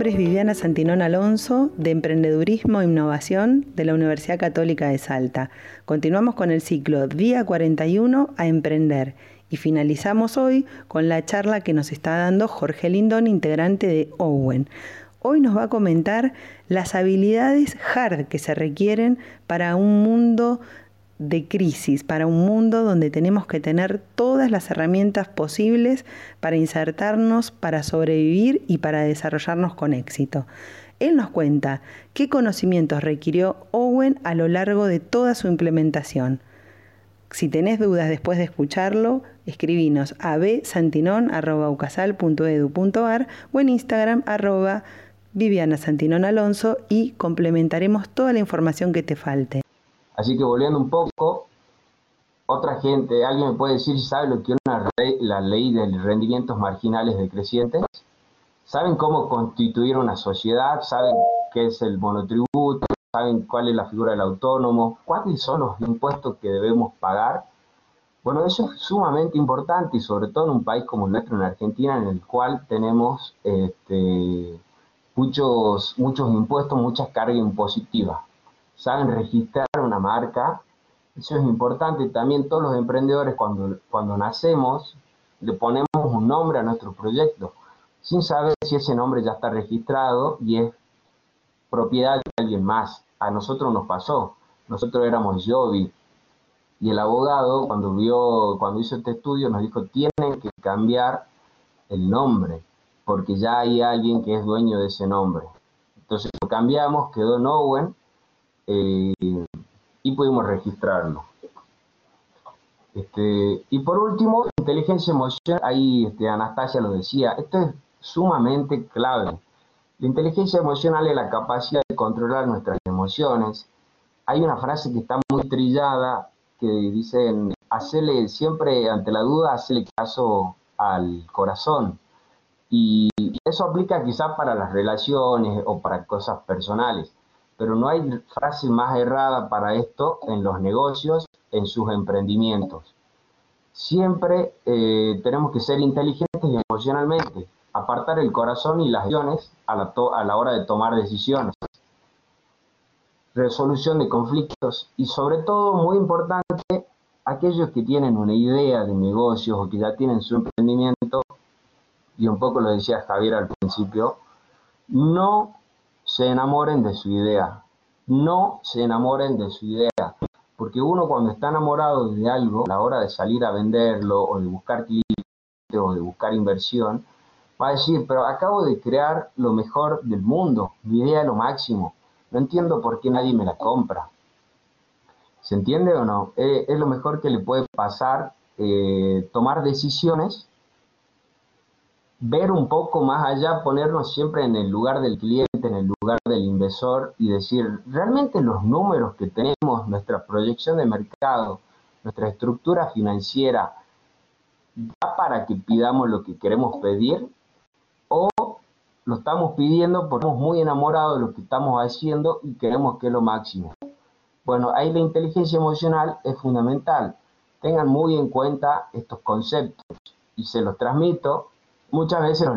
nombre es Viviana Santinón Alonso, de Emprendedurismo e Innovación de la Universidad Católica de Salta. Continuamos con el ciclo Día 41 a Emprender y finalizamos hoy con la charla que nos está dando Jorge Lindón, integrante de Owen. Hoy nos va a comentar las habilidades hard que se requieren para un mundo de crisis, para un mundo donde tenemos que tener todas las herramientas posibles para insertarnos, para sobrevivir y para desarrollarnos con éxito. Él nos cuenta qué conocimientos requirió Owen a lo largo de toda su implementación. Si tenés dudas después de escucharlo, escribinos a bsantinon.ucasal.edu.ar o en Instagram arroba Viviana Santinón Alonso y complementaremos toda la información que te falte. Así que volviendo un poco, otra gente, alguien me puede decir si sabe lo que es la ley de rendimientos marginales decrecientes. ¿Saben cómo constituir una sociedad? ¿Saben qué es el monotributo? ¿Saben cuál es la figura del autónomo? ¿Cuáles son los impuestos que debemos pagar? Bueno, eso es sumamente importante y sobre todo en un país como el nuestro, en Argentina, en el cual tenemos este, muchos, muchos impuestos, muchas cargas impositivas saben registrar una marca. Eso es importante. También todos los emprendedores cuando, cuando nacemos le ponemos un nombre a nuestro proyecto, sin saber si ese nombre ya está registrado y es propiedad de alguien más. A nosotros nos pasó. Nosotros éramos Jovi. Y el abogado, cuando vio, cuando hizo este estudio, nos dijo, tienen que cambiar el nombre, porque ya hay alguien que es dueño de ese nombre. Entonces lo cambiamos, quedó en Owen, eh, y pudimos registrarlo. Este, y por último, inteligencia emocional, ahí este, Anastasia lo decía, esto es sumamente clave. La inteligencia emocional es la capacidad de controlar nuestras emociones. Hay una frase que está muy trillada que dicen, hacerle siempre ante la duda, hacerle caso al corazón. Y eso aplica quizás para las relaciones o para cosas personales pero no hay frase más errada para esto en los negocios, en sus emprendimientos. Siempre eh, tenemos que ser inteligentes emocionalmente, apartar el corazón y las acciones a la, a la hora de tomar decisiones. Resolución de conflictos y sobre todo, muy importante, aquellos que tienen una idea de negocios o que ya tienen su emprendimiento, y un poco lo decía Javier al principio, no se enamoren de su idea. No se enamoren de su idea. Porque uno cuando está enamorado de algo, a la hora de salir a venderlo o de buscar clientes o de buscar inversión, va a decir, pero acabo de crear lo mejor del mundo, mi idea es lo máximo. No entiendo por qué nadie me la compra. ¿Se entiende o no? Eh, es lo mejor que le puede pasar eh, tomar decisiones ver un poco más allá, ponernos siempre en el lugar del cliente, lugar del inversor y decir, realmente los números que tenemos, nuestra proyección de mercado, nuestra estructura financiera, ¿da para que pidamos lo que queremos pedir? ¿O lo estamos pidiendo porque estamos muy enamorados de lo que estamos haciendo y queremos que es lo máximo? Bueno, ahí la inteligencia emocional es fundamental. Tengan muy en cuenta estos conceptos y se los transmito muchas veces los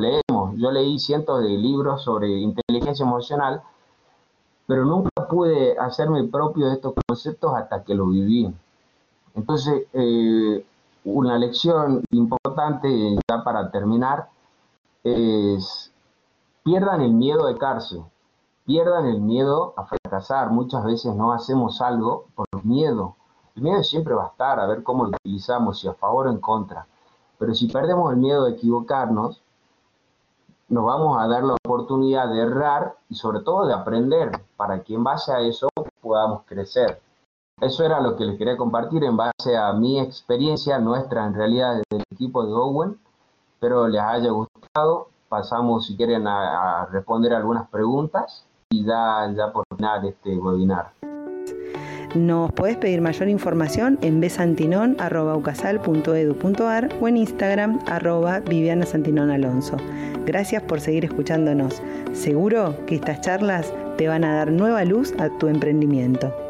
Yo leí cientos de libros sobre inteligencia emocional, pero nunca pude hacerme propio de estos conceptos hasta que lo viví. Entonces, eh, una lección importante, ya para terminar, es pierdan el miedo de cárcel, pierdan el miedo a fracasar. Muchas veces no hacemos algo por miedo. El miedo siempre va a estar, a ver cómo lo utilizamos, si a favor o en contra. Pero si perdemos el miedo de equivocarnos, nos vamos a dar la oportunidad de errar y sobre todo de aprender para que en base a eso podamos crecer. Eso era lo que les quería compartir en base a mi experiencia, nuestra en realidad del equipo de Owen. Espero les haya gustado. Pasamos, si quieren, a, responder algunas preguntas y ya, ya por terminar este webinar. Nos podés pedir mayor información en besantinon.ucasal.edu.ar o en Instagram arroba Viviana Santinón Alonso. Gracias por seguir escuchándonos. Seguro que estas charlas te van a dar nueva luz a tu emprendimiento.